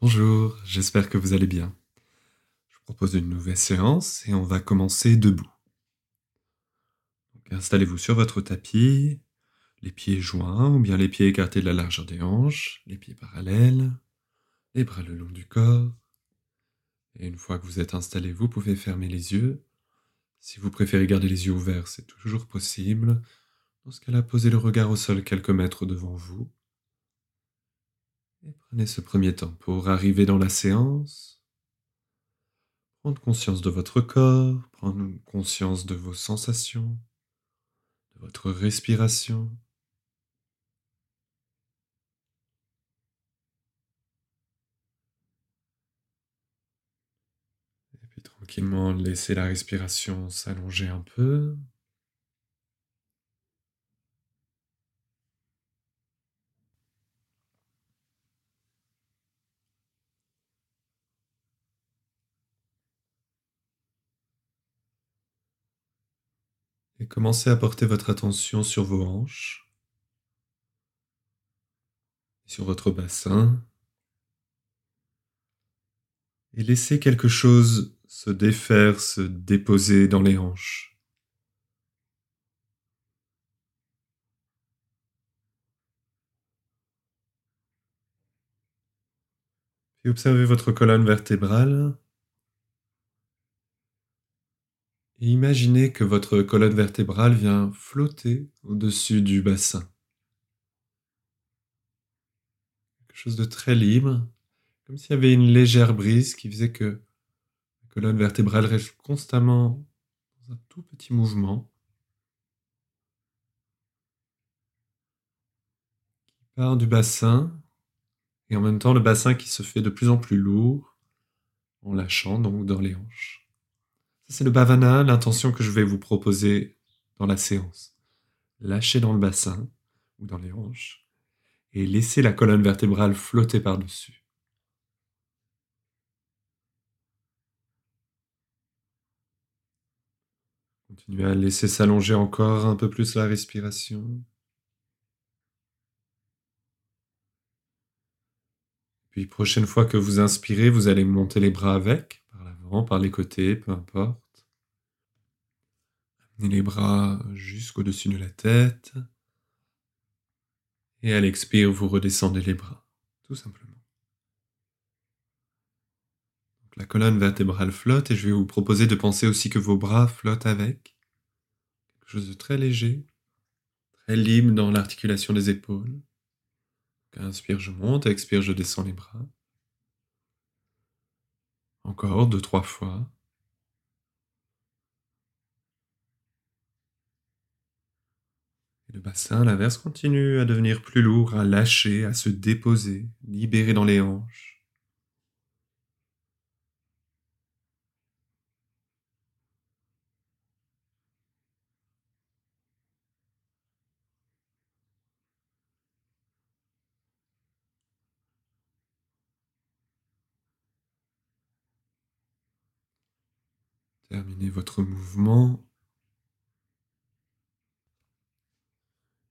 Bonjour, j'espère que vous allez bien. Je vous propose une nouvelle séance et on va commencer debout. Installez-vous sur votre tapis, les pieds joints ou bien les pieds écartés de la largeur des hanches, les pieds parallèles, les bras le long du corps. Et une fois que vous êtes installé, vous pouvez fermer les yeux. Si vous préférez garder les yeux ouverts, c'est toujours possible. Dans ce cas-là, posez le regard au sol quelques mètres devant vous. Prenez ce premier temps pour arriver dans la séance, prendre conscience de votre corps, prendre conscience de vos sensations, de votre respiration. Et puis tranquillement laisser la respiration s'allonger un peu. Commencez à porter votre attention sur vos hanches, sur votre bassin, et laissez quelque chose se défaire, se déposer dans les hanches. Puis observez votre colonne vertébrale et imaginez que votre colonne vertébrale vient flotter au-dessus du bassin. Quelque chose de très libre, comme s'il y avait une légère brise qui faisait que la colonne vertébrale reste constamment dans un tout petit mouvement qui part du bassin et en même temps le bassin qui se fait de plus en plus lourd en lâchant donc dans les hanches. C'est le bhavana, l'intention que je vais vous proposer dans la séance. Lâchez dans le bassin ou dans les hanches et laissez la colonne vertébrale flotter par-dessus. Continuez à laisser s'allonger encore un peu plus la respiration. Puis prochaine fois que vous inspirez, vous allez monter les bras avec, par les côtés, peu importe. Amenez les bras jusqu'au-dessus de la tête. Et à l'expire, vous redescendez les bras, tout simplement. La colonne vertébrale flotte et je vais vous proposer de penser aussi que vos bras flottent avec. Quelque chose de très léger, très libre dans l'articulation des épaules. Inspire, je monte, expire, je descends les bras. Encore deux, trois fois. Le bassin, à l'inverse, continue à devenir plus lourd, à lâcher, à se déposer, libérer dans les hanches. Terminez votre mouvement.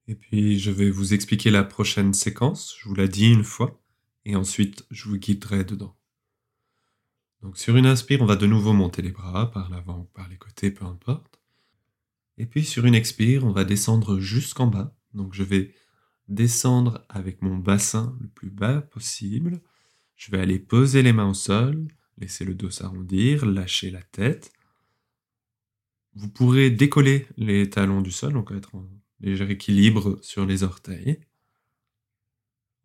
Et puis je vais vous expliquer la prochaine séquence, je vous l'ai dit une fois, et ensuite je vous guiderai dedans. Donc sur une inspire, on va de nouveau monter les bras par l'avant ou par les côtés, peu importe. Et puis sur une expire, on va descendre jusqu'en bas. Donc je vais descendre avec mon bassin le plus bas possible. Je vais aller poser les mains au sol, laisser le dos s'arrondir, lâcher la tête. Vous pourrez décoller les talons du sol, donc être en léger équilibre sur les orteils.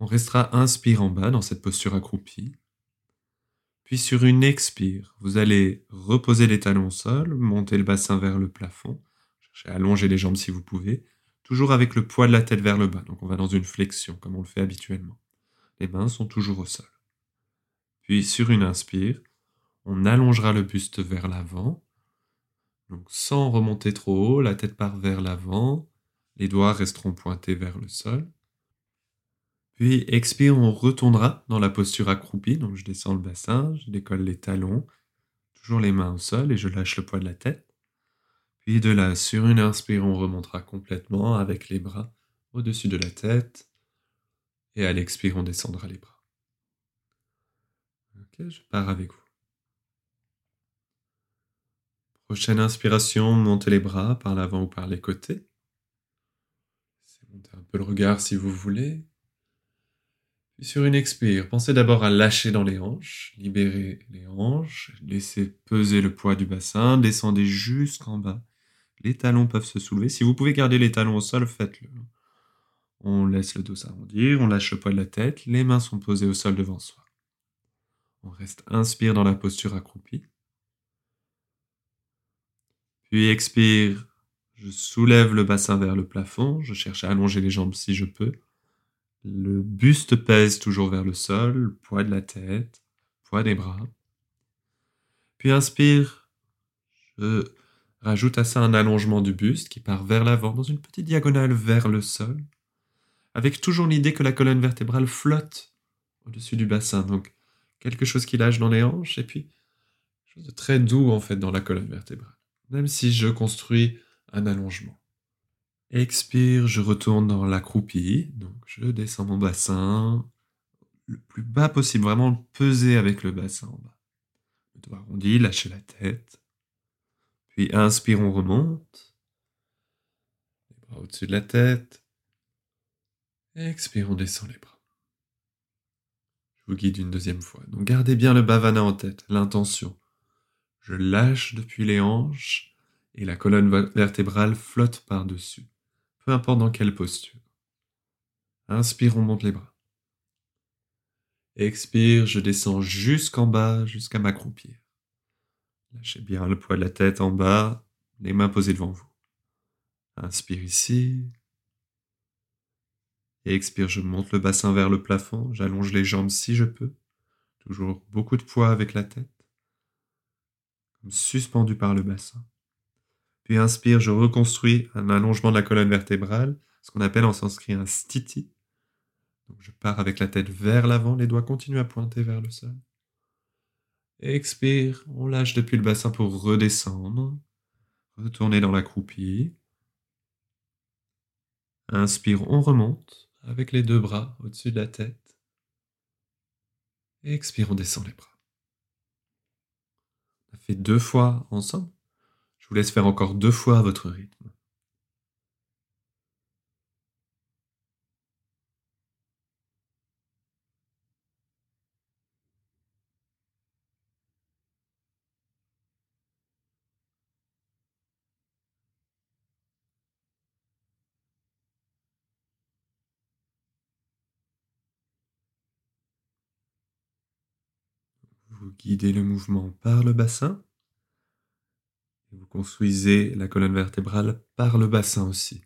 On restera inspire en bas dans cette posture accroupie. Puis sur une expire, vous allez reposer les talons au sol, monter le bassin vers le plafond, cherchez à allonger les jambes si vous pouvez, toujours avec le poids de la tête vers le bas. Donc on va dans une flexion comme on le fait habituellement. Les mains sont toujours au sol. Puis sur une inspire, on allongera le buste vers l'avant sans remonter trop haut, la tête part vers l'avant, les doigts resteront pointés vers le sol. Puis expire, on retournera dans la posture accroupie, donc je descends le bassin, je décolle les talons, toujours les mains au sol et je lâche le poids de la tête. Puis de là, sur une inspire, on remontera complètement avec les bras au-dessus de la tête et à l'expire, on descendra les bras. je pars avec vous. Prochaine inspiration, montez les bras par l'avant ou par les côtés. Montez un peu le regard si vous voulez. Puis sur une expire, pensez d'abord à lâcher dans les hanches, libérez les hanches, laissez peser le poids du bassin, descendez jusqu'en bas. Les talons peuvent se soulever. Si vous pouvez garder les talons au sol, faites-le. On laisse le dos s'arrondir, on lâche le poids de la tête, les mains sont posées au sol devant soi. On reste inspire dans la posture accroupie. Puis expire, je soulève le bassin vers le plafond, je cherche à allonger les jambes si je peux. Le buste pèse toujours vers le sol, poids de la tête, poids des bras. Puis inspire, je rajoute à ça un allongement du buste qui part vers l'avant dans une petite diagonale vers le sol avec toujours l'idée que la colonne vertébrale flotte au-dessus du bassin. Donc, quelque chose qui lâche dans les hanches, et puis, quelque chose de très doux, en fait, dans la colonne vertébrale. Même si je construis un allongement. Expire, je retourne dans l'accroupi. Donc, je descends mon bassin le plus bas possible, vraiment peser avec le bassin en bas. Le doigt arrondi, lâchez la tête. Puis inspire, on remonte. Les bras au-dessus de la tête. Expire, on descend les bras. Je vous guide une deuxième fois. Donc gardez bien le bhavana en tête, l'intention. Je lâche depuis les hanches et la colonne vertébrale flotte par-dessus, peu importe dans quelle posture. Inspire, on monte les bras. Expire, je descends jusqu'en bas, jusqu'à m'accroupir. Lâchez bien le poids de la tête en bas, les mains posées devant vous. Inspire ici, et expire, je monte le bassin vers le plafond, j'allonge les jambes si je peux. Toujours beaucoup de poids avec la tête. Suspendu par le bassin. Puis inspire, je reconstruis un allongement de la colonne vertébrale, ce qu'on appelle en sanskrit un stiti. Je pars avec la tête vers l'avant, les doigts continuent à pointer vers le sol. Expire, on lâche depuis le bassin pour redescendre. Retourner dans la croupie. Inspire, on remonte avec les deux bras au-dessus de la tête. Expire, on descend les bras. On a fait deux fois ensemble. Je vous laisse faire encore deux fois votre rythme. Vous guidez le mouvement par le bassin. Vous construisez la colonne vertébrale par le bassin aussi.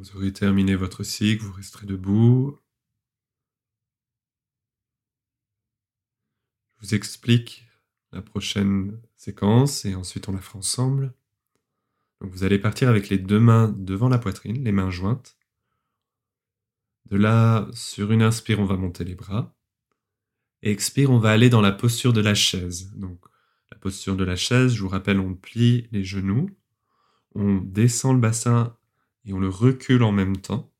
Vous aurez terminé votre cycle, vous resterez debout. Je vous explique la prochaine séquence et ensuite on la fera ensemble. Vous allez partir avec les deux mains devant la poitrine, les mains jointes. De là, sur une inspire, on va monter les bras. Expire, on va aller dans la posture de la chaise. Donc la posture de la chaise, je vous rappelle, on plie les genoux, on descend le bassin et on le recule en même temps.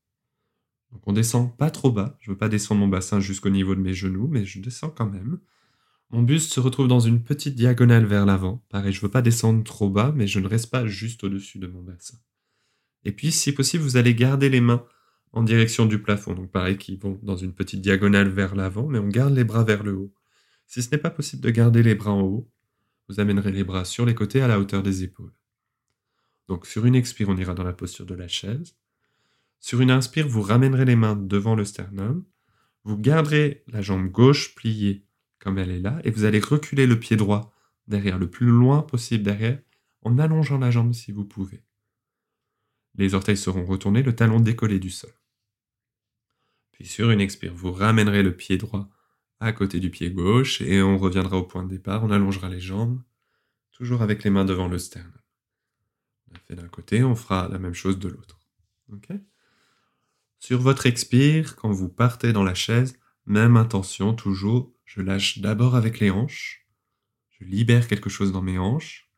Donc on descend pas trop bas, je veux pas descendre mon bassin jusqu'au niveau de mes genoux, mais je descends quand même. Mon buste se retrouve dans une petite diagonale vers l'avant. Pareil, je veux pas descendre trop bas, mais je ne reste pas juste au-dessus de mon bassin. Et puis, si possible, vous allez garder les mains en direction du plafond. Donc pareil, qui vont dans une petite diagonale vers l'avant, mais on garde les bras vers le haut. Si ce n'est pas possible de garder les bras en haut, vous amènerez les bras sur les côtés à la hauteur des épaules. Donc sur une expire, on ira dans la posture de la chaise. Sur une inspire, vous ramènerez les mains devant le sternum. Vous garderez la jambe gauche pliée comme elle est là et vous allez reculer le pied droit derrière, le plus loin possible derrière, en allongeant la jambe si vous pouvez. Les orteils seront retournés, le talon décollé du sol. Puis sur une expire, vous ramènerez le pied droit à côté du pied gauche et on reviendra au point de départ, on allongera les jambes, toujours avec les mains devant le sternum. On fait d'un côté, on fera la même chose de l'autre. sur votre expire, quand vous partez dans la chaise, même intention, toujours, je lâche d'abord avec les hanches, je libère quelque chose dans mes hanches,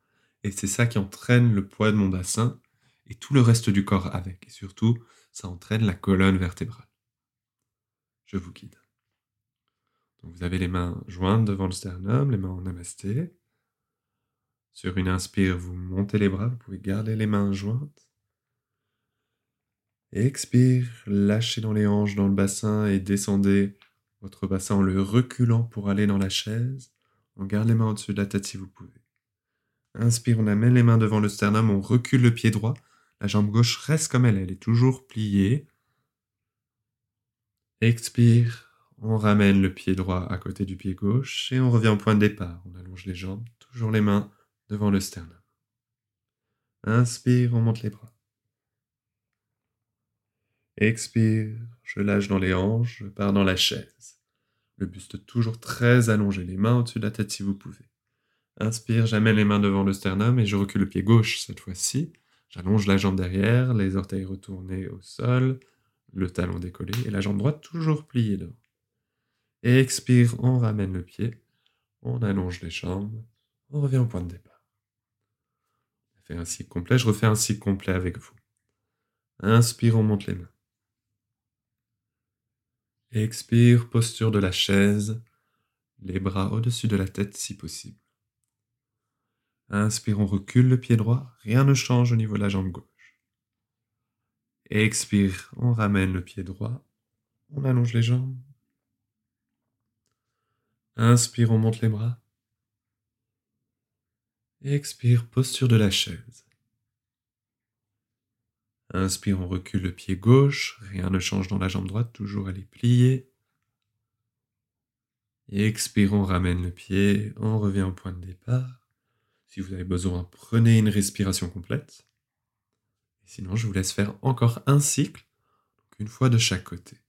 et c'est ça qui entraîne le poids de mon bassin et tout le reste du corps avec. Et surtout, ça entraîne la colonne vertébrale. Je vous guide. Vous avez les mains jointes devant le sternum, les mains en namasté. Sur une inspire, vous montez les bras, vous pouvez garder les mains jointes. Expire, lâchez dans les hanches, dans le bassin et descendez votre bassin en le reculant pour aller dans la chaise. On garde les mains au-dessus de la tête si vous pouvez. Inspire, on amène les mains devant le sternum, on recule le pied droit. La jambe gauche reste comme elle, elle est toujours pliée. Expire, on ramène le pied droit à côté du pied gauche et on revient au point de départ. On allonge les jambes, toujours les mains devant le sternum. Inspire, on monte les bras. Expire, je lâche dans les hanches, je pars dans la chaise. Le buste toujours très allongé, les mains au-dessus de la tête si vous pouvez. Inspire, j'amène les mains devant le sternum et je recule le pied gauche cette fois-ci. J'allonge la jambe derrière, les orteils retournés au sol, le talon décollé et la jambe droite toujours pliée devant. expire, on ramène le pied, on allonge les jambes, on revient au point de départ. Fait un cycle complet, je refais un cycle complet avec vous. Inspire, on monte les mains. Expire, posture de la chaise, les bras au-dessus de la tête si possible. Inspire, on recule le pied droit, rien ne change au niveau de la jambe gauche. Expire, on ramène le pied droit, on allonge les jambes. Inspire, on monte les bras. Expire, posture de la chaise. Inspire, on recule le pied gauche, rien ne change dans la jambe droite, toujours elle est pliée. Expire, on ramène le pied, on revient au point de départ. Si vous avez besoin, prenez une respiration complète. sinon, je vous laisse faire encore un cycle, une fois de chaque côté.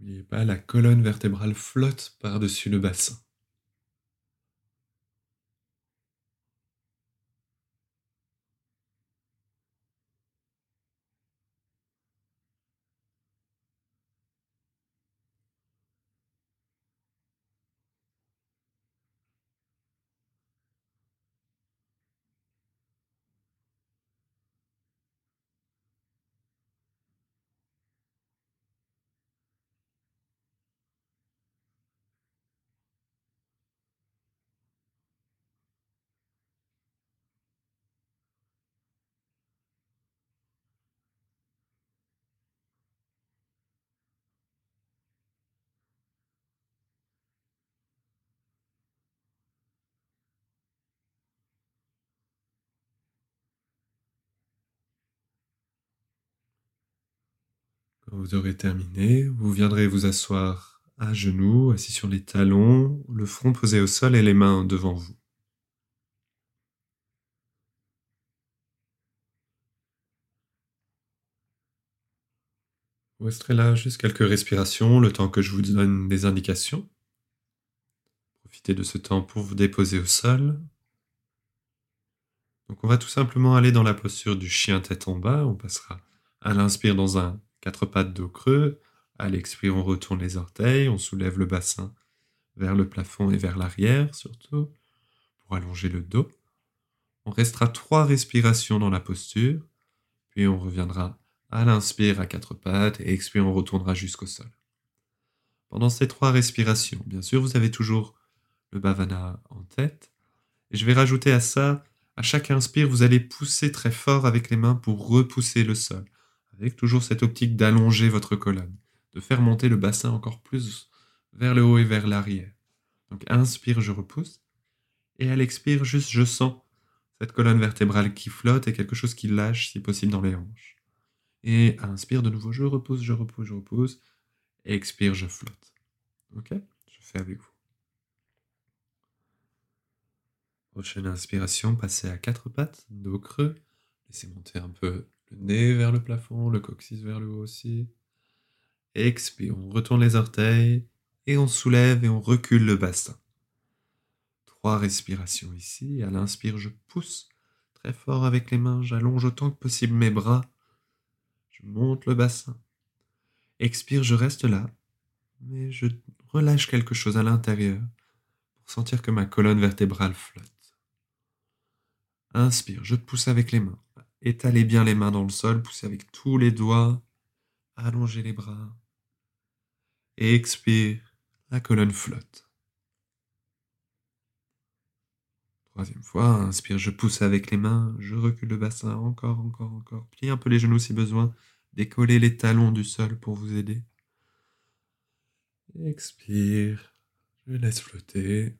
N'oubliez pas, la colonne vertébrale flotte par-dessus le bassin. Vous aurez terminé, vous viendrez vous asseoir à genoux, assis sur les talons, le front posé au sol et les mains devant vous. Vous resterez là juste quelques respirations, le temps que je vous donne des indications. Profitez de ce temps pour vous déposer au sol. Donc on va tout simplement aller dans la posture du chien tête en bas. On passera à l'inspire dans un Quatre pattes dos creux. À l'expire, on retourne les orteils, on soulève le bassin vers le plafond et vers l'arrière surtout, pour allonger le dos. On restera trois respirations dans la posture, puis on reviendra à l'inspire à quatre pattes et expire, on retournera jusqu'au sol. Pendant ces trois respirations, bien sûr, vous avez toujours le bhavana en tête. Et je vais rajouter à ça, à chaque inspire, vous allez pousser très fort avec les mains pour repousser le sol avec toujours cette optique d'allonger votre colonne, de faire monter le bassin encore plus vers le haut et vers l'arrière. Donc inspire, je repousse. Et à l'expire, juste je sens cette colonne vertébrale qui flotte et quelque chose qui lâche si possible dans les hanches. Et inspire de nouveau, je repousse, je repousse, je repousse. expire, je flotte. Ok? Je fais avec vous. Prochaine inspiration, passez à quatre pattes, dos creux. Laissez monter un peu le nez vers le plafond, le coccyx vers le haut aussi. Expire, on retourne les orteils et on soulève et on recule le bassin. Trois respirations ici. À l'inspire, je pousse très fort avec les mains, j'allonge autant que possible mes bras. Je monte le bassin. Expire, je reste là, mais je relâche quelque chose à l'intérieur pour sentir que ma colonne vertébrale flotte. Inspire, je pousse avec les mains. Étalez bien les mains dans le sol, poussez avec tous les doigts. Allongez les bras. Expire, la colonne flotte. Troisième fois, inspire, je pousse avec les mains, je recule le bassin, encore, encore, encore. Pliez un peu les genoux si besoin. Décollez les talons du sol pour vous aider. Expire, je laisse flotter.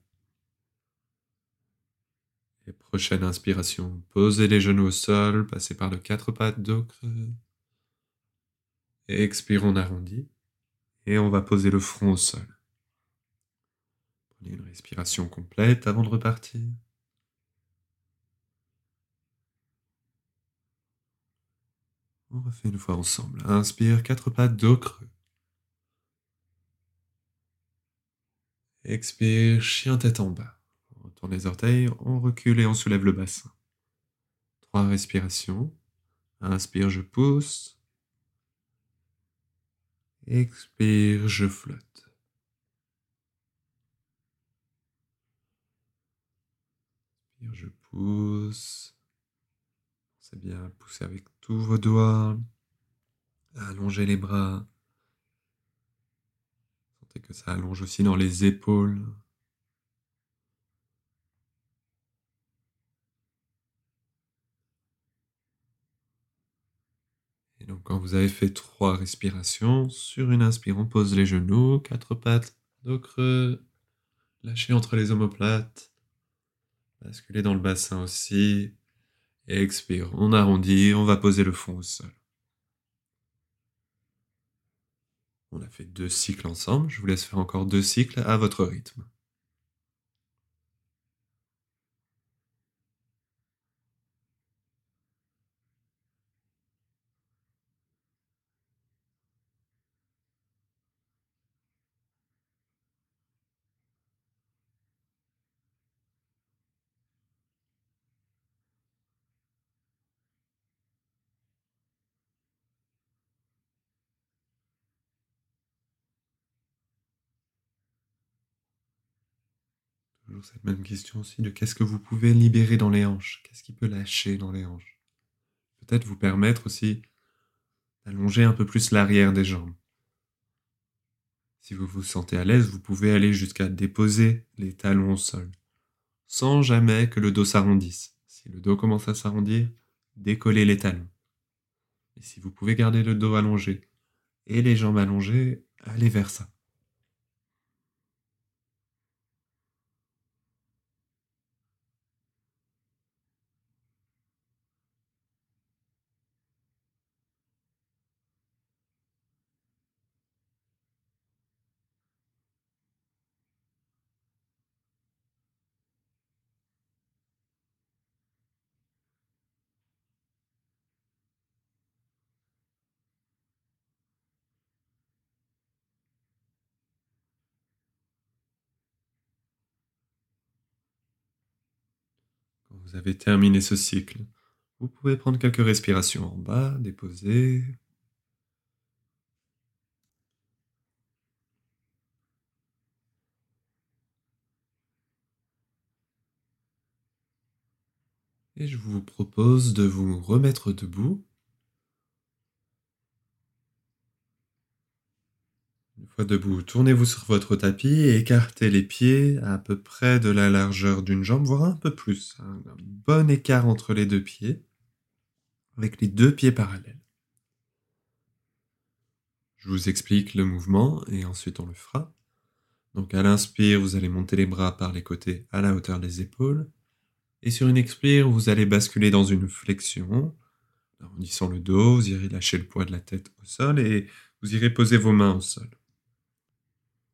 Et prochaine inspiration, posez les genoux au sol, passez par le quatre pattes, dos creux. Expire, on arrondit. Et on va poser le front au sol. Prenez une respiration complète avant de repartir. On refait une fois ensemble. Inspire, quatre pattes, dos creux. Expire, chien tête en bas. Les orteils, on recule et on soulève le bassin. Trois respirations. Inspire, je pousse. Expire, je flotte. Inspire, je pousse. C'est bien, poussez avec tous vos doigts. Allongez les bras. Sentez que ça allonge aussi dans les épaules. Donc quand vous avez fait trois respirations, sur une inspire, on pose les genoux, quatre pattes, creux, lâchez entre les omoplates, basculez dans le bassin aussi, expire, on arrondit, on va poser le fond au sol. On a fait deux cycles ensemble, je vous laisse faire encore deux cycles à votre rythme. Cette même question aussi de qu'est-ce que vous pouvez libérer dans les hanches? Qu'est-ce qui peut lâcher dans les hanches? Peut-être vous permettre aussi d'allonger un peu plus l'arrière des jambes. Si vous vous sentez à l'aise, vous pouvez aller jusqu'à déposer les talons au sol, sans jamais que le dos s'arrondisse. Si le dos commence à s'arrondir, décollez les talons. Et si vous pouvez garder le dos allongé et les jambes allongées, allez vers ça. Vous avez terminé ce cycle, vous pouvez prendre quelques respirations en bas, déposer. Et je vous propose de vous remettre debout Une fois debout, tournez-vous sur votre tapis et écartez les pieds à peu près de la largeur d'une jambe, voire un peu plus. Un bon écart entre les deux pieds, avec les deux pieds parallèles. Je vous explique le mouvement et ensuite on le fera. Donc à l'inspire, vous allez monter les bras par les côtés à la hauteur des épaules. Et sur une expire, vous allez basculer dans une flexion. Arrondissant le dos, vous irez lâcher le poids de la tête au sol et vous irez poser vos mains au sol.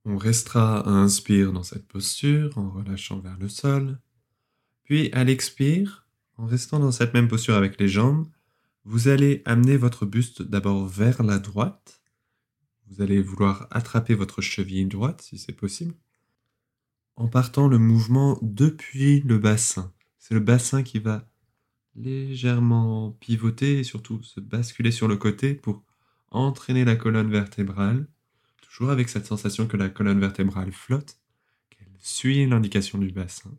On restera à inspire dans cette posture en relâchant vers le sol. Puis à l'expire, en restant dans cette même posture avec les jambes, vous allez amener votre buste d'abord vers la droite. Vous allez vouloir attraper votre cheville droite si c'est possible. En partant le mouvement depuis le bassin. C'est le bassin qui va légèrement pivoter et surtout se basculer sur le côté pour entraîner la colonne vertébrale, toujours avec cette sensation que la colonne vertébrale flotte, qu'elle suit l'indication du bassin,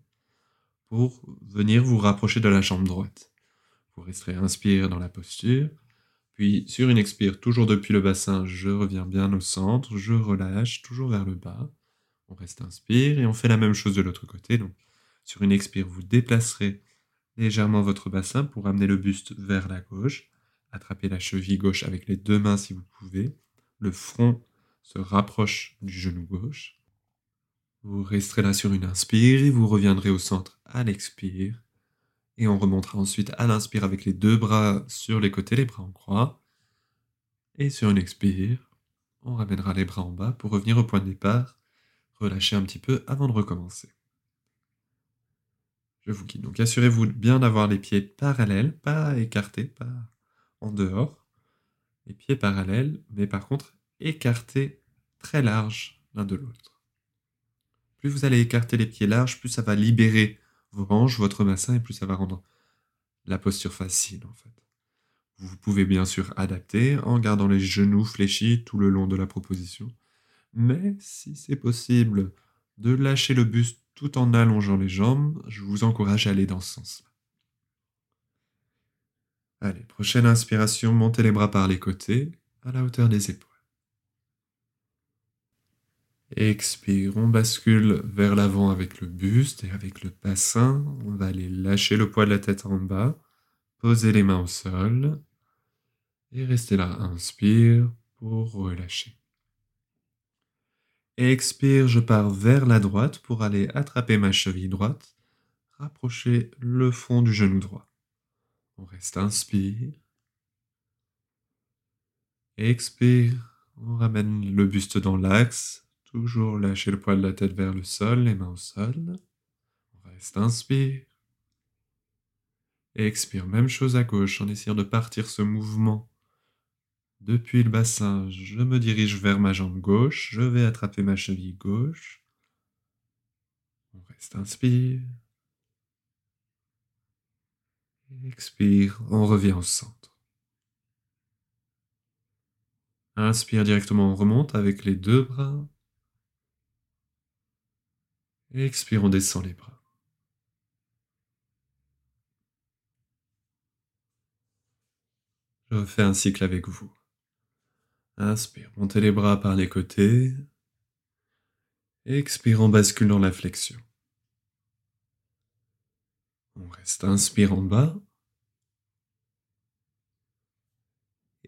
pour venir vous rapprocher de la jambe droite. Vous resterez inspire dans la posture, puis sur une expire, toujours depuis le bassin, je reviens bien au centre, je relâche, toujours vers le bas. On reste inspire et on fait la même chose de l'autre côté. Donc sur une expire, vous déplacerez légèrement votre bassin pour amener le buste vers la gauche. Attrapez la cheville gauche avec les deux mains si vous pouvez. Le front se rapproche du genou gauche. Vous resterez là sur une inspire et vous reviendrez au centre à l'expire. Et on remontera ensuite à l'inspire avec les deux bras sur les côtés, les bras en croix. Et sur une expire, on ramènera les bras en bas pour revenir au point de départ. Relâchez un petit peu avant de recommencer. Je vous guide. Donc assurez-vous bien d'avoir les pieds parallèles, pas écartés, pas en dehors. Les pieds parallèles, mais par contre écartés très larges l'un de l'autre. Plus vous allez écarter les pieds larges, plus ça va libérer vos hanches, votre bassin, et plus ça va rendre la posture facile en fait. Vous pouvez bien sûr adapter en gardant les genoux fléchis tout le long de la proposition. Mais si c'est possible de lâcher le buste tout en allongeant les jambes, je vous encourage à aller dans ce sens. Allez, prochaine inspiration, montez les bras par les côtés, à la hauteur des épaules. Expire, on bascule vers l'avant avec le buste et avec le bassin. On va aller lâcher le poids de la tête en bas, poser les mains au sol et rester là. Inspire pour relâcher. Expire, je pars vers la droite pour aller attraper ma cheville droite, rapprocher le fond du genou droit. On reste inspire. Expire, on ramène le buste dans l'axe, Toujours lâcher le poids de la tête vers le sol, les mains au sol. On reste inspire. expire, même chose à gauche en essayant de partir ce mouvement. Depuis le bassin, je me dirige vers ma jambe gauche, je vais attraper ma cheville gauche. On reste inspire. Expire, on revient au centre. Inspire directement, on remonte avec les deux bras. Expire, on descend les bras. Je refais un cycle avec vous. Inspire, montez les bras par les côtés. Expire, on bascule dans la flexion. On reste inspire en bas.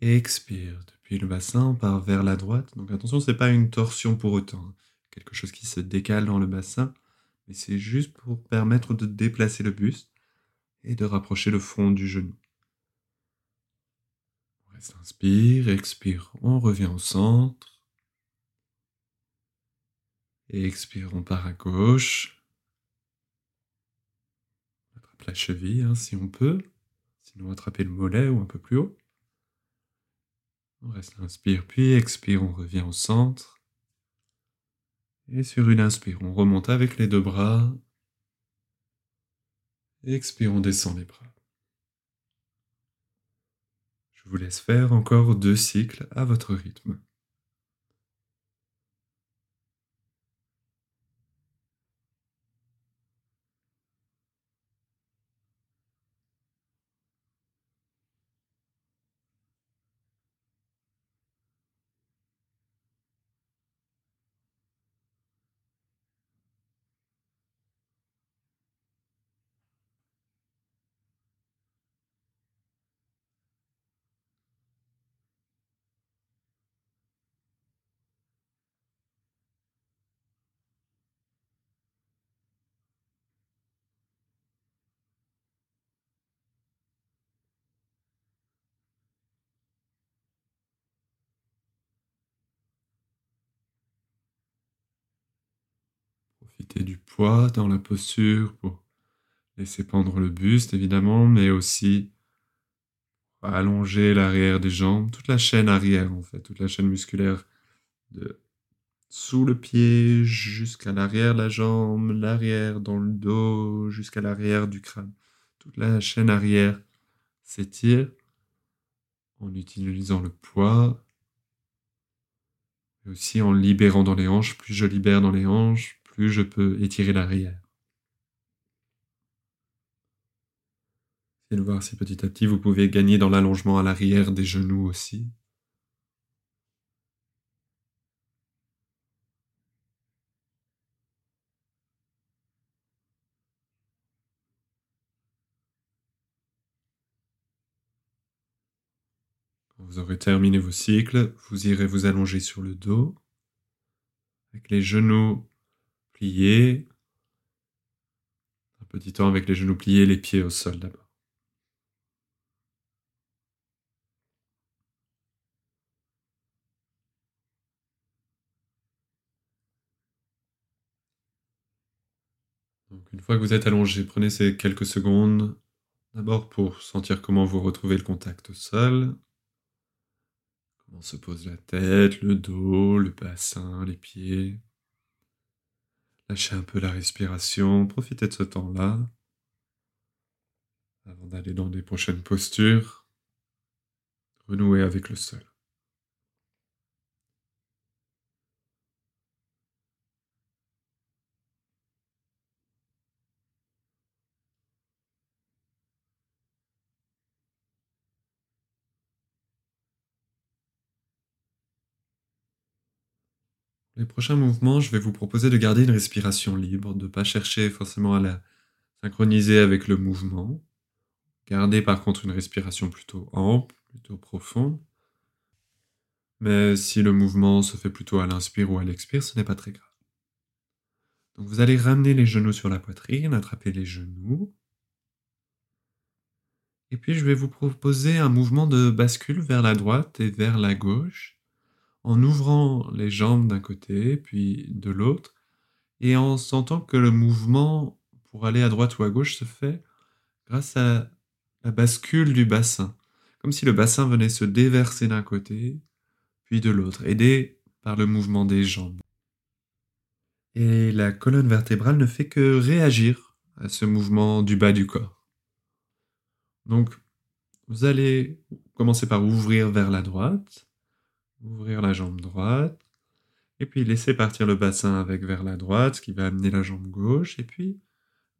Expire depuis le bassin, on part vers la droite. Donc attention, ce n'est pas une torsion pour autant quelque chose qui se décale dans le bassin, mais c'est juste pour permettre de déplacer le buste et de rapprocher le front du genou. On reste inspire, expire, on revient au centre. Et expire, on part à gauche. On attrape la cheville hein, si on peut, sinon attraper le mollet ou un peu plus haut. On reste inspire, puis expire, on revient au centre. Et sur une inspire, on remonte avec les deux bras. Expire, on descend les bras. Je vous laisse faire encore deux cycles à votre rythme. Profitez du poids dans la posture pour laisser pendre le buste évidemment, mais aussi allonger l'arrière des jambes, toute la chaîne arrière en fait, toute la chaîne musculaire de sous le pied jusqu'à l'arrière de la jambe, l'arrière dans le dos jusqu'à l'arrière du crâne. Toute la chaîne arrière s'étire en utilisant le poids et aussi en libérant dans les hanches. Plus je libère dans les hanches, je peux étirer l'arrière. Essayez de voir si petit à petit vous pouvez gagner dans l'allongement à l'arrière des genoux aussi. Quand vous aurez terminé vos cycles, vous irez vous allonger sur le dos, avec les genoux un petit temps avec les genoux pliés, les pieds au sol d'abord. Une fois que vous êtes allongé, prenez ces quelques secondes d'abord pour sentir comment vous retrouvez le contact au sol, comment se pose la tête, le dos, le bassin, les pieds. Lâchez un peu la respiration, profitez de ce temps-là avant d'aller dans des prochaines postures. Renouez avec le sol. Les prochains mouvements, je vais vous proposer de garder une respiration libre, de ne pas chercher forcément à la synchroniser avec le mouvement. Gardez par contre une respiration plutôt ample, plutôt profonde. Mais si le mouvement se fait plutôt à l'inspire ou à l'expire, ce n'est pas très grave. Vous allez ramener les genoux sur la poitrine, attraper les genoux. Et puis je vais vous proposer un mouvement de bascule vers la droite et vers la gauche en ouvrant les jambes d'un côté, puis de l'autre, et en sentant que le mouvement pour aller à droite ou à gauche se fait grâce à la bascule du bassin, comme si le bassin venait se déverser d'un côté, puis de l'autre, aidé par le mouvement des jambes. Et la colonne vertébrale ne fait que réagir à ce mouvement du bas du corps. Donc, vous allez commencer par ouvrir vers la droite, Ouvrir la jambe droite. Et puis laisser partir le bassin avec vers la droite, ce qui va amener la jambe gauche. Et puis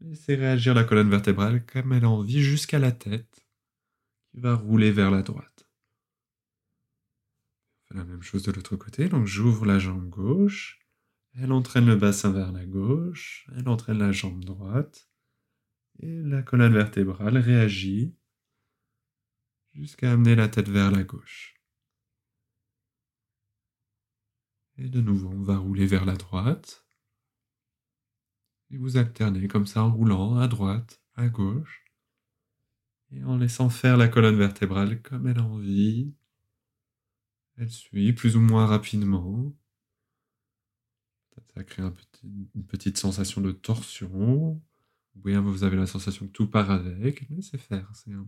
laisser réagir la colonne vertébrale comme elle a envie jusqu'à la tête, qui va rouler vers la droite. On fait la même chose de l'autre côté. Donc j'ouvre la jambe gauche. Elle entraîne le bassin vers la gauche. Elle entraîne la jambe droite. Et la colonne vertébrale réagit jusqu'à amener la tête vers la gauche. Et de nouveau, on va rouler vers la droite. Et vous alternez comme ça en roulant à droite, à gauche. Et en laissant faire la colonne vertébrale comme elle a envie. Elle suit plus ou moins rapidement. Ça crée une petite sensation de torsion. Oui, vous avez la sensation que tout part avec. Laissez faire. C'est un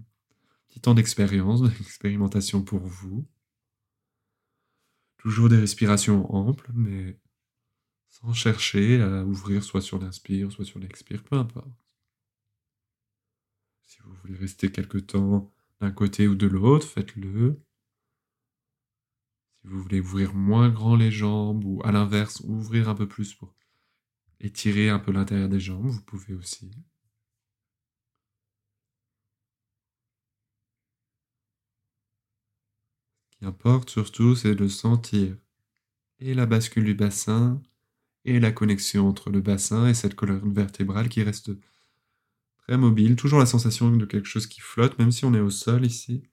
petit temps d'expérience, d'expérimentation pour vous. Toujours des respirations amples, mais sans chercher à ouvrir soit sur l'inspire, soit sur l'expire, peu importe. Si vous voulez rester quelque temps d'un côté ou de l'autre, faites-le. Si vous voulez ouvrir moins grand les jambes ou à l'inverse, ouvrir un peu plus pour étirer un peu l'intérieur des jambes, vous pouvez aussi. Importe surtout, c'est de sentir et la bascule du bassin et la connexion entre le bassin et cette colonne vertébrale qui reste très mobile. Toujours la sensation de quelque chose qui flotte, même si on est au sol ici.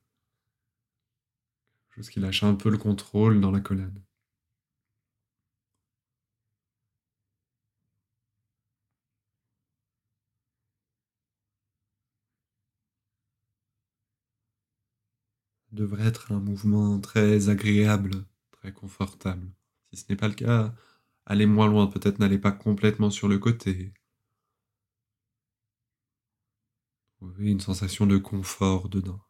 Quelque chose qui lâche un peu le contrôle dans la colonne. Devrait être un mouvement très agréable, très confortable. Si ce n'est pas le cas, allez moins loin, peut-être n'allez pas complètement sur le côté. Trouvez une sensation de confort dedans.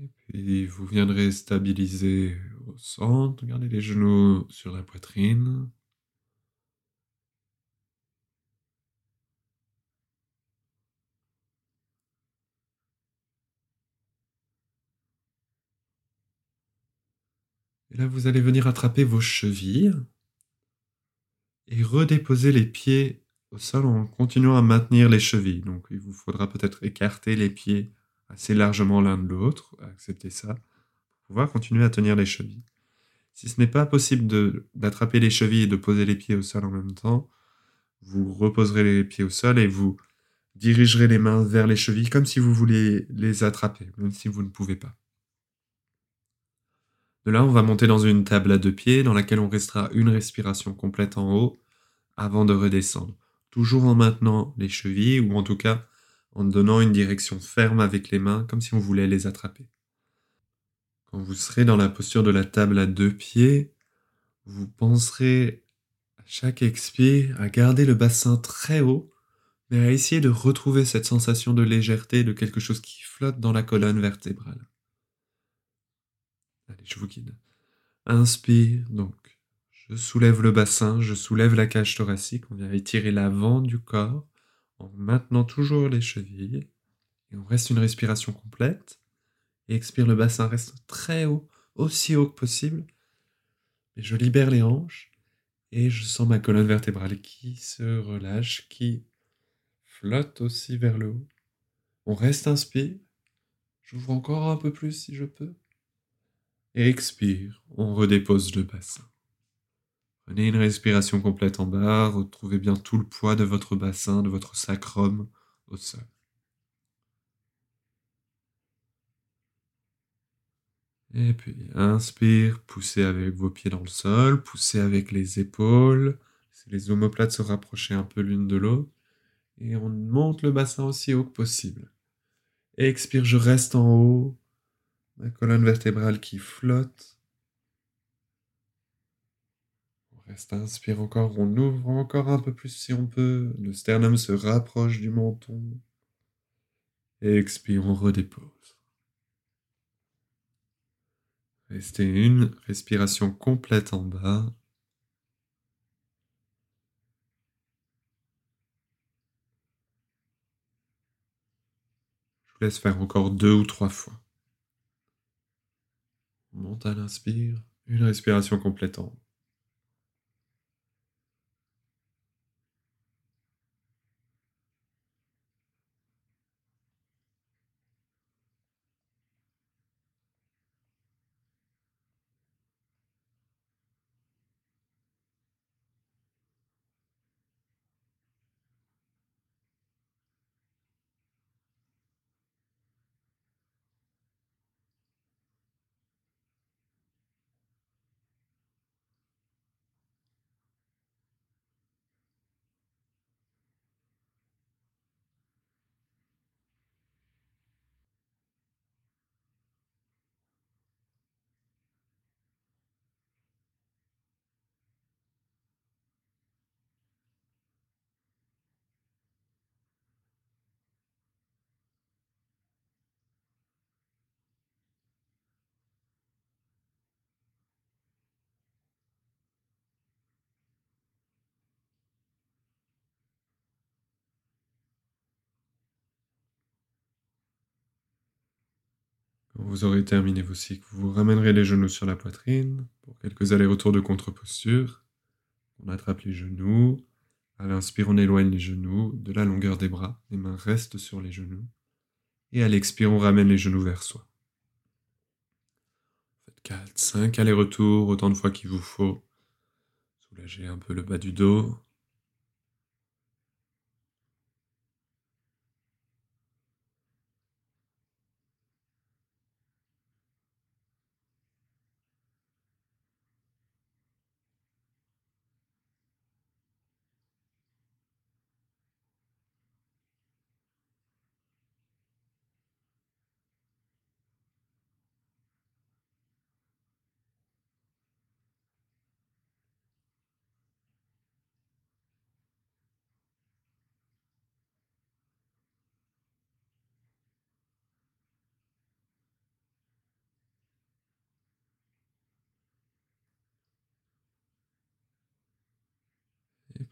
Et puis vous viendrez stabiliser au centre, gardez les genoux sur la poitrine. Et là, vous allez venir attraper vos chevilles et redéposer les pieds au sol en continuant à maintenir les chevilles. Donc il vous faudra peut-être écarter les pieds assez largement l'un de l'autre, accepter ça, pour pouvoir continuer à tenir les chevilles. Si ce n'est pas possible d'attraper les chevilles et de poser les pieds au sol en même temps, vous reposerez les pieds au sol et vous dirigerez les mains vers les chevilles comme si vous vouliez les attraper, même si vous ne pouvez pas. De là, on va monter dans une table à deux pieds dans laquelle on restera une respiration complète en haut avant de redescendre, toujours en maintenant les chevilles ou en tout cas en donnant une direction ferme avec les mains comme si on voulait les attraper. Quand vous serez dans la posture de la table à deux pieds, vous penserez à chaque expire à garder le bassin très haut, mais à essayer de retrouver cette sensation de légèreté de quelque chose qui flotte dans la colonne vertébrale. Allez, je vous guide. Inspire, donc. Je soulève le bassin, je soulève la cage thoracique, on vient étirer l'avant du corps en maintenant toujours les chevilles. Et on reste une respiration complète. Et expire, le bassin reste très haut, aussi haut que possible. Et je libère les hanches et je sens ma colonne vertébrale qui se relâche, qui flotte aussi vers le haut. On reste inspire. J'ouvre encore un peu plus si je peux. Et expire, on redépose le bassin. Prenez une respiration complète en bas, retrouvez bien tout le poids de votre bassin, de votre sacrum au sol. Et puis inspire, poussez avec vos pieds dans le sol, poussez avec les épaules, laissez les omoplates se rapprocher un peu l'une de l'autre, et on monte le bassin aussi haut que possible. Expire, je reste en haut, la colonne vertébrale qui flotte. On reste inspire encore, on ouvre encore un peu plus si on peut. Le sternum se rapproche du menton. Et expire, on redépose. Restez une respiration complète en bas. Je vous laisse faire encore deux ou trois fois. On monte à l'inspire, une respiration complète en vous aurez terminé vos cycles, vous ramènerez les genoux sur la poitrine pour quelques allers-retours de contre-posture. On attrape les genoux. À l'inspire, on éloigne les genoux de la longueur des bras. Les mains restent sur les genoux. Et à l'expire, on ramène les genoux vers soi. Faites 4, 5 allers-retours, autant de fois qu'il vous faut. Soulagez un peu le bas du dos.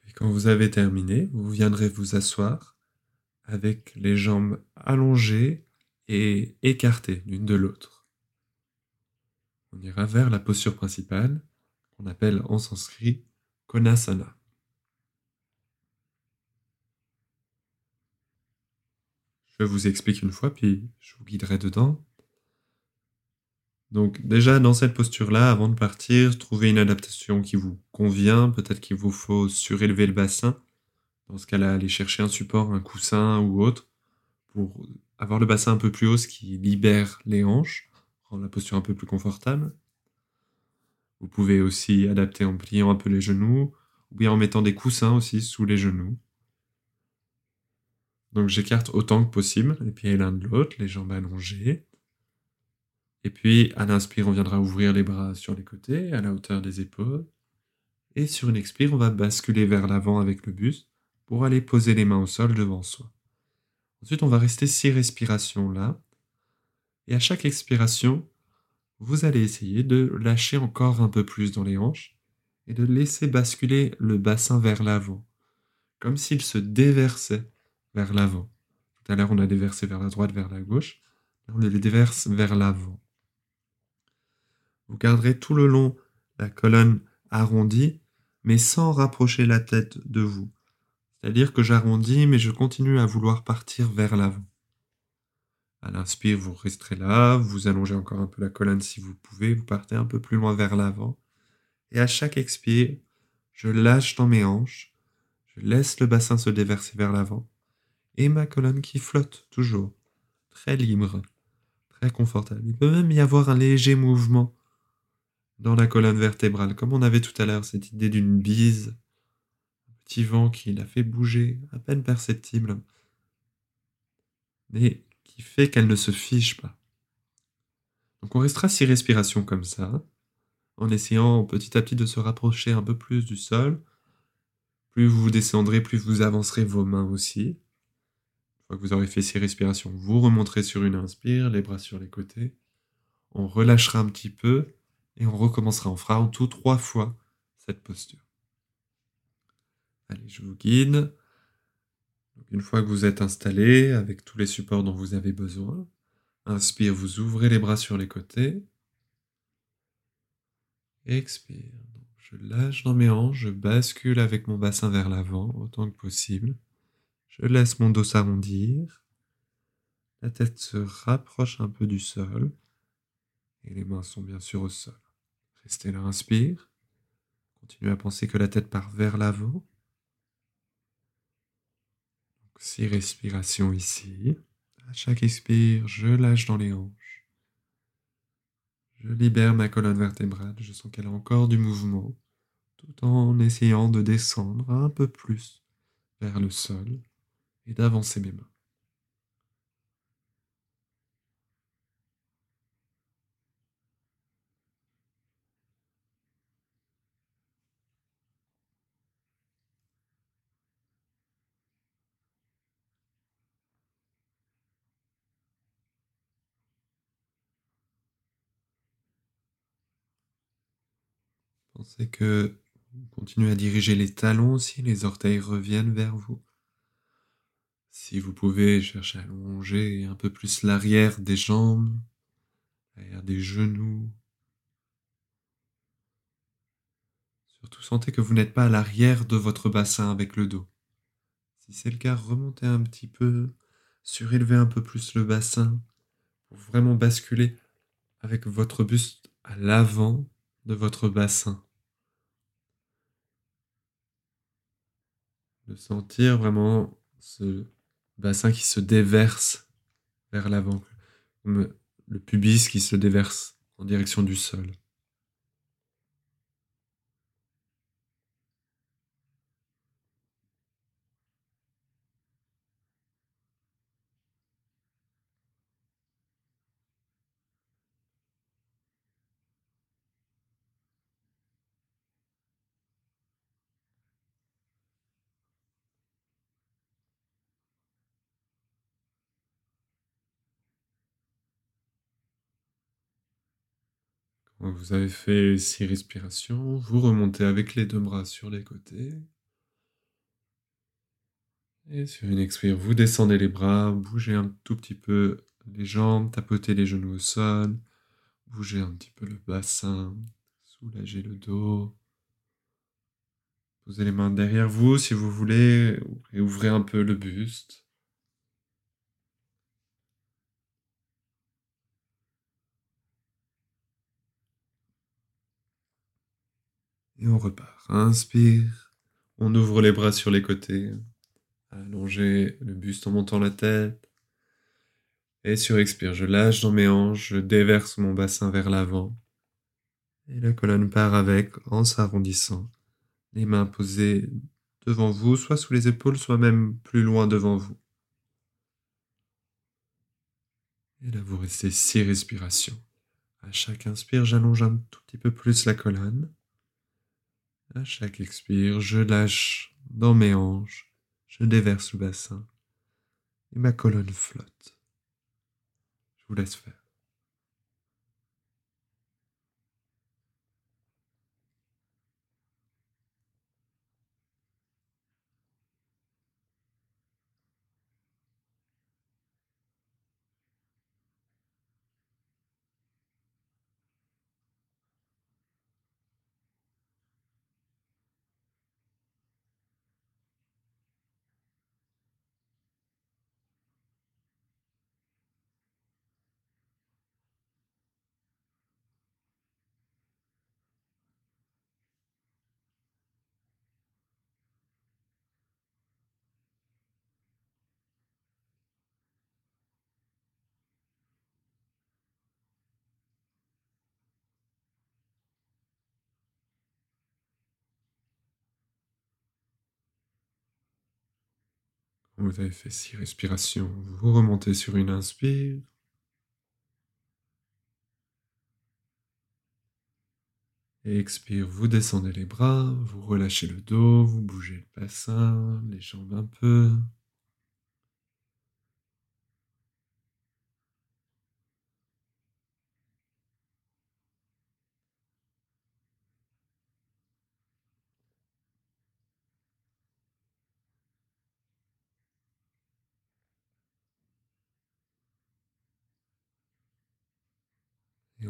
Et quand vous avez terminé, vous viendrez vous asseoir avec les jambes allongées et écartées l'une de l'autre. On ira vers la posture principale, qu'on appelle en sanskrit Konasana. Je vous explique une fois, puis je vous guiderai dedans. Donc déjà dans cette posture-là, avant de partir, trouvez une adaptation qui vous convient. Peut-être qu'il vous faut surélever le bassin. Dans ce cas-là, allez chercher un support, un coussin ou autre, pour avoir le bassin un peu plus haut, ce qui libère les hanches, rend la posture un peu plus confortable. Vous pouvez aussi adapter en pliant un peu les genoux, ou bien en mettant des coussins aussi sous les genoux. Donc j'écarte autant que possible les pieds l'un de l'autre, les jambes allongées. Et puis à l'inspire, on viendra ouvrir les bras sur les côtés, à la hauteur des épaules. Et sur une expire, on va basculer vers l'avant avec le buste pour aller poser les mains au sol devant soi. Ensuite, on va rester six respirations là. Et à chaque expiration, vous allez essayer de lâcher encore un peu plus dans les hanches et de laisser basculer le bassin vers l'avant, comme s'il se déversait vers l'avant. Tout à l'heure, on a déversé vers la droite, vers la gauche. On le déverse vers l'avant. Vous garderez tout le long la colonne arrondie, mais sans rapprocher la tête de vous. C'est-à-dire que j'arrondis, mais je continue à vouloir partir vers l'avant. À l'inspire, vous resterez là, vous allongez encore un peu la colonne si vous pouvez, vous partez un peu plus loin vers l'avant. Et à chaque expire, je lâche dans mes hanches, je laisse le bassin se déverser vers l'avant, et ma colonne qui flotte toujours, très libre, très confortable. Il peut même y avoir un léger mouvement dans la colonne vertébrale, comme on avait tout à l'heure cette idée d'une bise, un petit vent qui la fait bouger, à peine perceptible. Mais qui fait qu'elle ne se fiche pas. Donc on restera six respirations comme ça, en essayant petit à petit de se rapprocher un peu plus du sol. Plus vous descendrez, plus vous avancerez vos mains aussi. Une fois que vous aurez fait six respirations, vous remonterez sur une inspire, les bras sur les côtés. On relâchera un petit peu et on recommencera. On fera en tout trois fois cette posture. Allez, je vous guide une fois que vous êtes installé avec tous les supports dont vous avez besoin, inspire, vous ouvrez les bras sur les côtés. Expire. je lâche dans mes hanches, je bascule avec mon bassin vers l'avant autant que possible. Je laisse mon dos s'arrondir. La tête se rapproche un peu du sol. Et les mains sont bien sûr au sol. Restez là, inspire. Continuez à penser que la tête part vers l'avant. Six respirations ici. À chaque expire, je lâche dans les hanches. Je libère ma colonne vertébrale. Je sens qu'elle a encore du mouvement, tout en essayant de descendre un peu plus vers le sol et d'avancer mes mains. Pensez que vous continuez à diriger les talons si les orteils reviennent vers vous. Si vous pouvez, chercher à allonger un peu plus l'arrière des jambes, l'arrière des genoux. Surtout sentez que vous n'êtes pas à l'arrière de votre bassin avec le dos. Si c'est le cas, remontez un petit peu, surélevez un peu plus le bassin pour vraiment basculer avec votre buste à l'avant de votre bassin. De sentir vraiment ce bassin qui se déverse vers l'avant, comme le pubis qui se déverse en direction du sol. Vous avez fait six respirations, vous remontez avec les deux bras sur les côtés. Et sur une expire, vous descendez les bras, bougez un tout petit peu les jambes, tapotez les genoux au sol, bougez un petit peu le bassin, soulagez le dos. Posez les mains derrière vous si vous voulez, et ouvrez un peu le buste. Et on repart. Inspire. On ouvre les bras sur les côtés. Allongez le buste en montant la tête. Et sur expire, je lâche dans mes hanches, je déverse mon bassin vers l'avant. Et la colonne part avec en s'arrondissant. Les mains posées devant vous, soit sous les épaules, soit même plus loin devant vous. Et là, vous restez six respirations. À chaque inspire, j'allonge un tout petit peu plus la colonne. À chaque expire, je lâche dans mes hanches, je déverse le bassin et ma colonne flotte. Je vous laisse faire. Vous avez fait six respirations. Vous remontez sur une inspire. Expire, vous descendez les bras, vous relâchez le dos, vous bougez le bassin, les jambes un peu.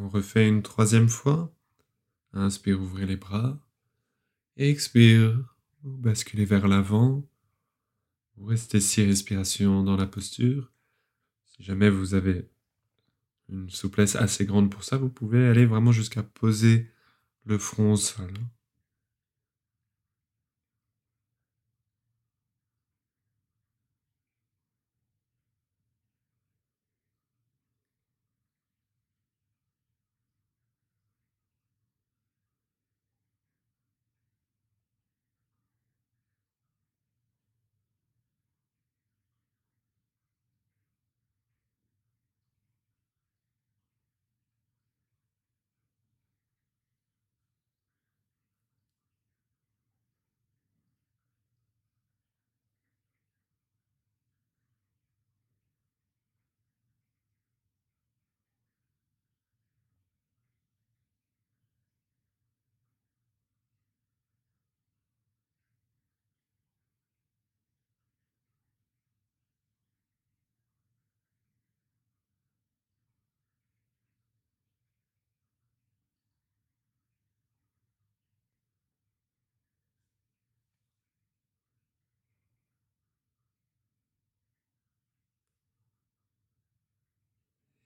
On refait une troisième fois. Inspire, ouvrez les bras. Expire, basculez vers l'avant. Vous restez six respirations dans la posture. Si jamais vous avez une souplesse assez grande pour ça, vous pouvez aller vraiment jusqu'à poser le front au sol.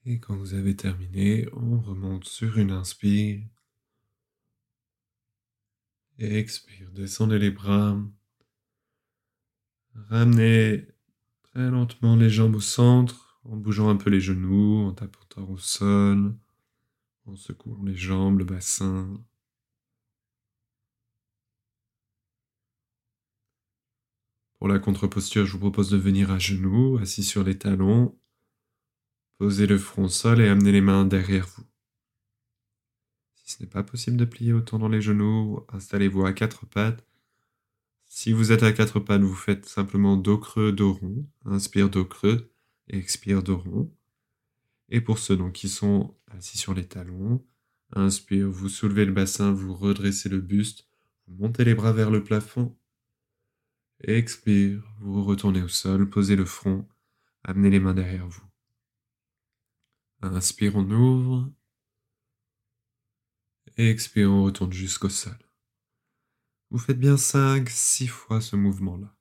Et quand vous avez terminé, on remonte sur une inspire. Et expire, descendez les bras. Ramenez très lentement les jambes au centre, en bougeant un peu les genoux, en tapotant au sol, en secouant les jambes, le bassin. Pour la contre-posture, je vous propose de venir à genoux, assis sur les talons, Posez le front au sol et amenez les mains derrière vous. Si ce n'est pas possible de plier autant dans les genoux, installez-vous à quatre pattes. Si vous êtes à quatre pattes, vous faites simplement dos creux, dos rond. Inspire dos creux expire dos rond. Et pour ceux qui sont assis sur les talons, inspire, vous soulevez le bassin, vous redressez le buste, vous montez les bras vers le plafond. Expire, vous retournez au sol, posez le front, amenez les mains derrière vous. Inspire, on ouvre. Expire, on retourne jusqu'au sol. Vous faites bien 5, 6 fois ce mouvement-là.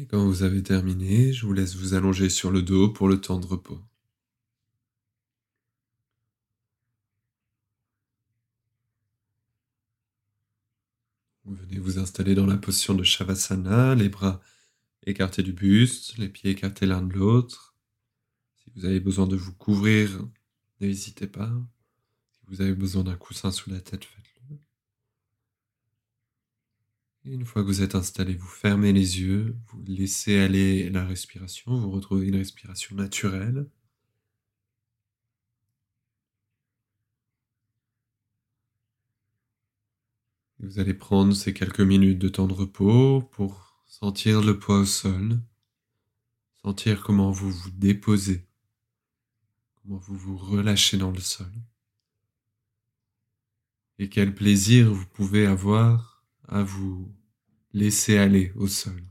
Et quand vous avez terminé, je vous laisse vous allonger sur le dos pour le temps de repos. Vous venez vous installer dans la position de Shavasana, les bras écartés du buste, les pieds écartés l'un de l'autre. Si vous avez besoin de vous couvrir, n'hésitez pas. Si vous avez besoin d'un coussin sous la tête, faites-le. Une fois que vous êtes installé, vous fermez les yeux, vous laissez aller la respiration, vous retrouvez une respiration naturelle. Vous allez prendre ces quelques minutes de temps de repos pour sentir le poids au sol, sentir comment vous vous déposez, comment vous vous relâchez dans le sol. Et quel plaisir vous pouvez avoir à vous laisser aller au sol.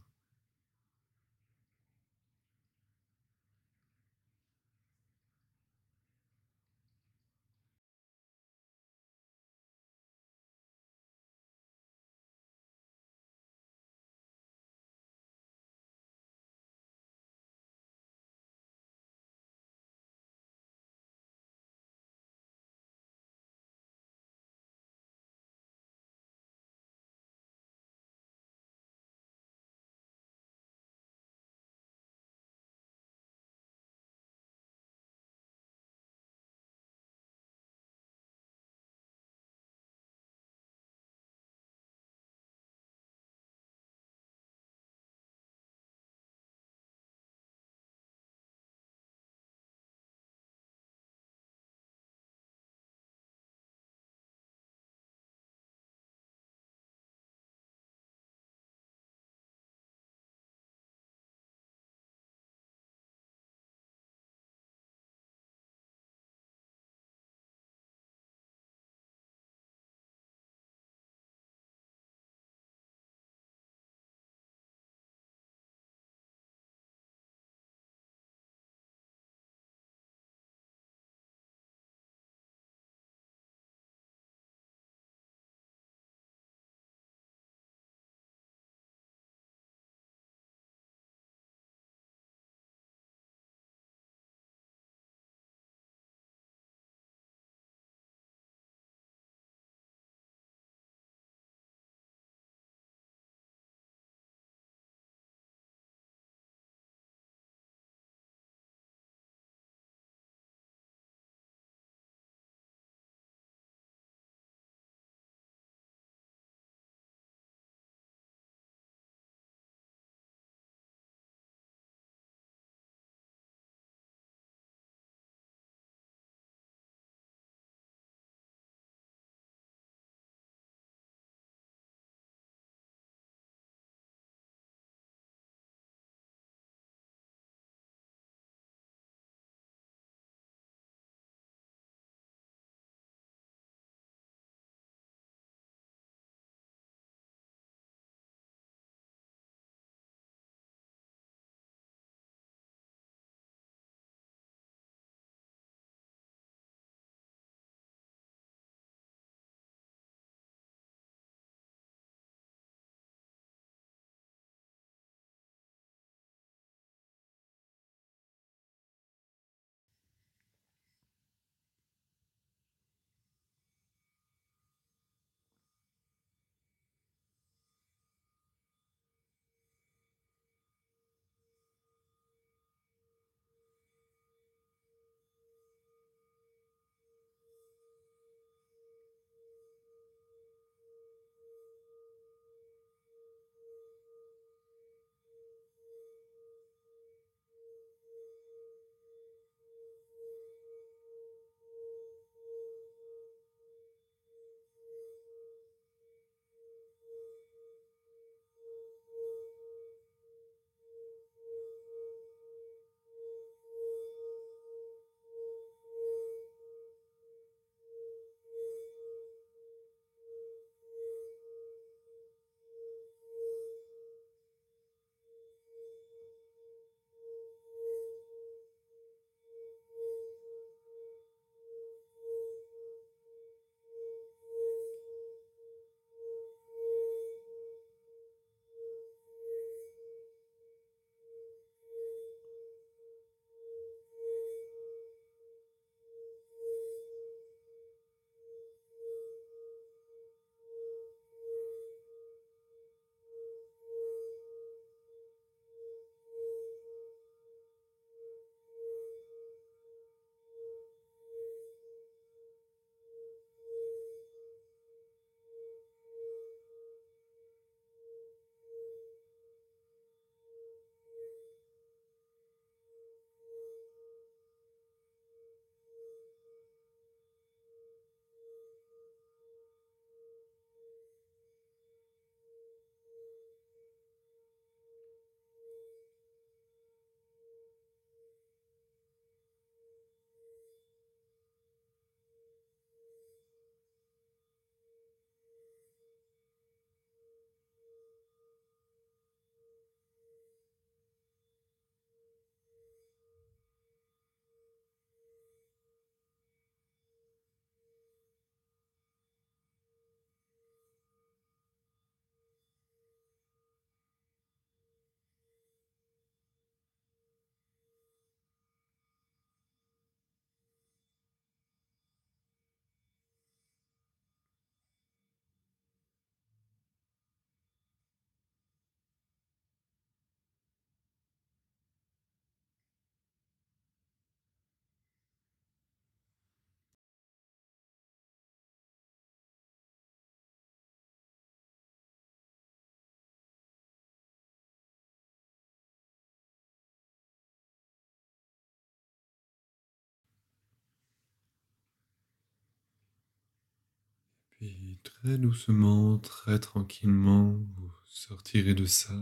Très doucement, très tranquillement, vous sortirez de ça.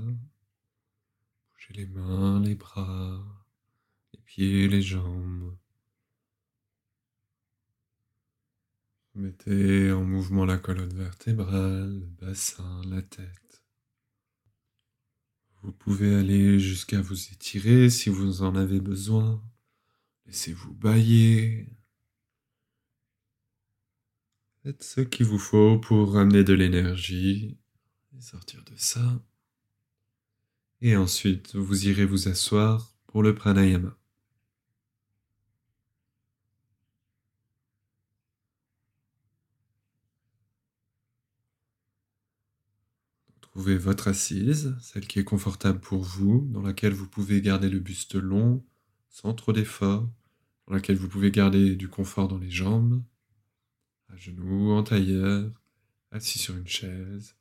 Bougez les mains, les bras, les pieds, les jambes. Mettez en mouvement la colonne vertébrale, le bassin, la tête. Vous pouvez aller jusqu'à vous étirer si vous en avez besoin. Laissez-vous bailler. Faites ce qu'il vous faut pour ramener de l'énergie et sortir de ça. Et ensuite, vous irez vous asseoir pour le pranayama. Trouvez votre assise, celle qui est confortable pour vous, dans laquelle vous pouvez garder le buste long, sans trop d'effort, dans laquelle vous pouvez garder du confort dans les jambes, à genoux, en tailleur, assis sur une chaise.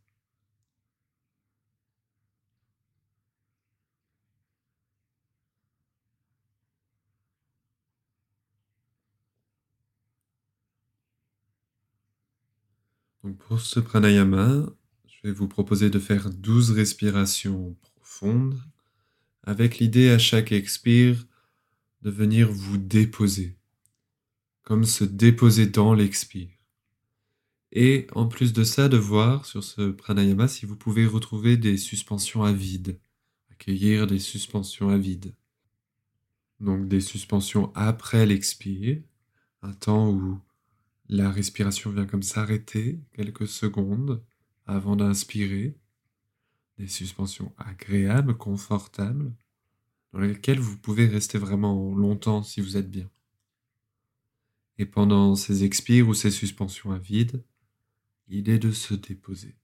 Pour ce pranayama, je vais vous proposer de faire 12 respirations profondes avec l'idée à chaque expire de venir vous déposer, comme se déposer dans l'expire. Et en plus de ça, de voir sur ce pranayama si vous pouvez retrouver des suspensions à vide, accueillir des suspensions à vide. Donc des suspensions après l'expire, un temps où la respiration vient comme s'arrêter quelques secondes avant d'inspirer, des suspensions agréables, confortables, dans lesquelles vous pouvez rester vraiment longtemps si vous êtes bien. Et pendant ces expires ou ces suspensions à vide, l'idée de se déposer.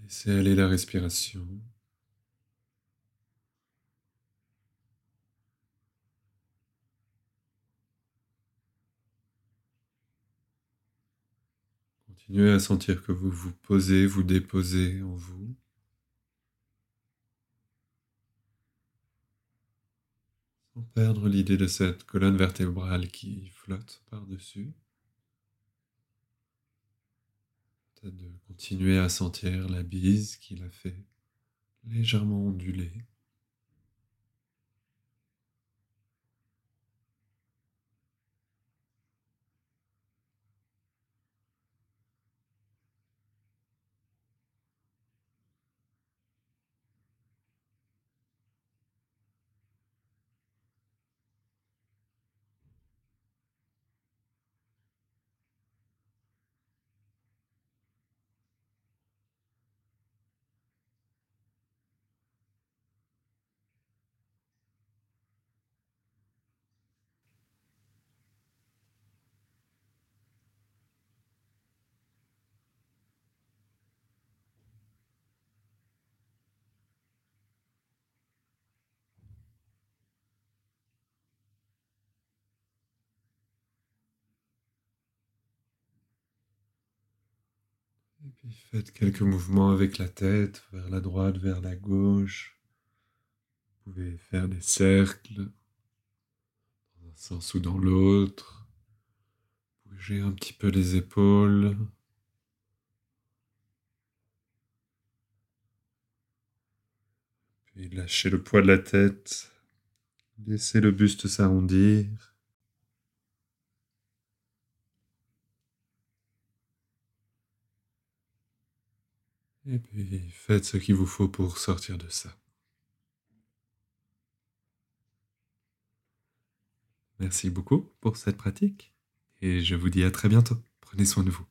Laissez aller la respiration. Continuez à sentir que vous vous posez, vous déposez en vous. Sans perdre l'idée de cette colonne vertébrale qui flotte par-dessus. De continuer à sentir la bise qui la fait légèrement onduler. Et puis faites quelques mouvements avec la tête, vers la droite, vers la gauche. Vous pouvez faire des cercles dans un sens ou dans l'autre. Bougez un petit peu les épaules. Puis lâchez le poids de la tête. Laissez le buste s'arrondir. Et puis faites ce qu'il vous faut pour sortir de ça. Merci beaucoup pour cette pratique et je vous dis à très bientôt. Prenez soin de vous.